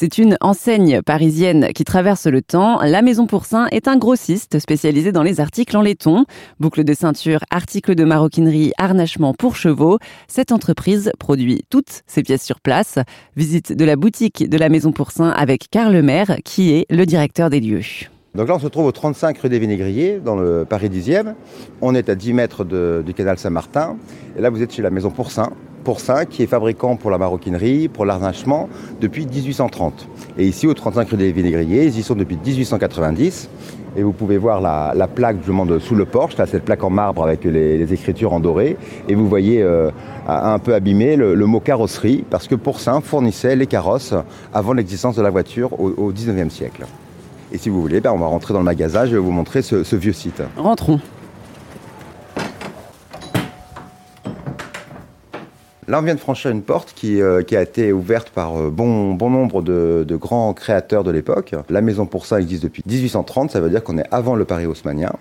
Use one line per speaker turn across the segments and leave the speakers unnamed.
C'est une enseigne parisienne qui traverse le temps. La Maison Pourcin est un grossiste spécialisé dans les articles en laiton. Boucles de ceinture, articles de maroquinerie, harnachement pour chevaux. Cette entreprise produit toutes ses pièces sur place. Visite de la boutique de la Maison Pourcin avec Karl Lemaire, qui est le directeur des lieux.
Donc là, on se trouve au 35 rue des Vinaigriers, dans le Paris 10e. On est à 10 mètres du canal Saint-Martin. Et là, vous êtes chez la Maison Pourcin. Pourcin, qui est fabricant pour la maroquinerie, pour l'arnachement, depuis 1830. Et ici, au 35 rue des Vinaigriers, ils y sont depuis 1890. Et vous pouvez voir la, plaque justement sous le porche, cette plaque en marbre avec les, écritures en doré. Et vous voyez euh, un peu abîmé le, mot carrosserie, parce que Pourcin fournissait les carrosses avant l'existence de la voiture au, au 19e siècle. Et si vous voulez, ben, on va rentrer dans le magasin, je vais vous montrer ce vieux site.
Rentrons.
Là, on vient de franchir une porte qui, euh, a été ouverte par euh, bon, nombre de, grands créateurs de l'époque. La maison pour ça existe depuis 1830, ça veut dire qu'on est avant le Paris haussmanien.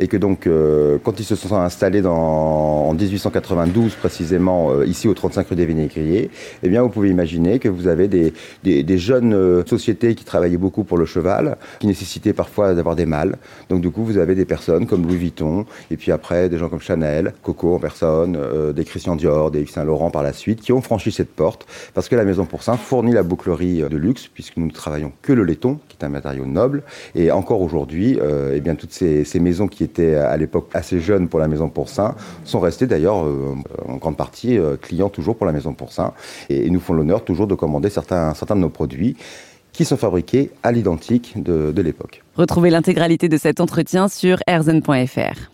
Et que donc, euh, quand ils se sont installés en 1892 précisément, ici au 35 rue des Vinaigriers, eh bien, vous pouvez imaginer que vous avez des, des, des jeunes sociétés qui travaillaient beaucoup pour le cheval, qui nécessitaient parfois d'avoir des mâles. Donc, du coup, vous avez des personnes comme Louis Vuitton, et puis après, des gens comme Chanel, Coco en personne, des Christian Dior, des Yves Saint Laurent par la suite qui ont franchi cette porte parce que la Maison Pourcin fournit la bouclerie de luxe puisque nous ne travaillons que le laiton qui est un matériau noble et encore aujourd'hui euh, eh bien toutes ces, maisons qui étaient à l'époque assez jeunes pour la Maison Pourcin sont restées d'ailleurs euh, en grande partie euh, clients toujours pour la Maison Pourcin et, et nous font l'honneur toujours de commander certains, certains de nos produits qui sont fabriqués à l'identique de, de l'époque.
Retrouvez l'intégralité de cet entretien sur erzen.fr.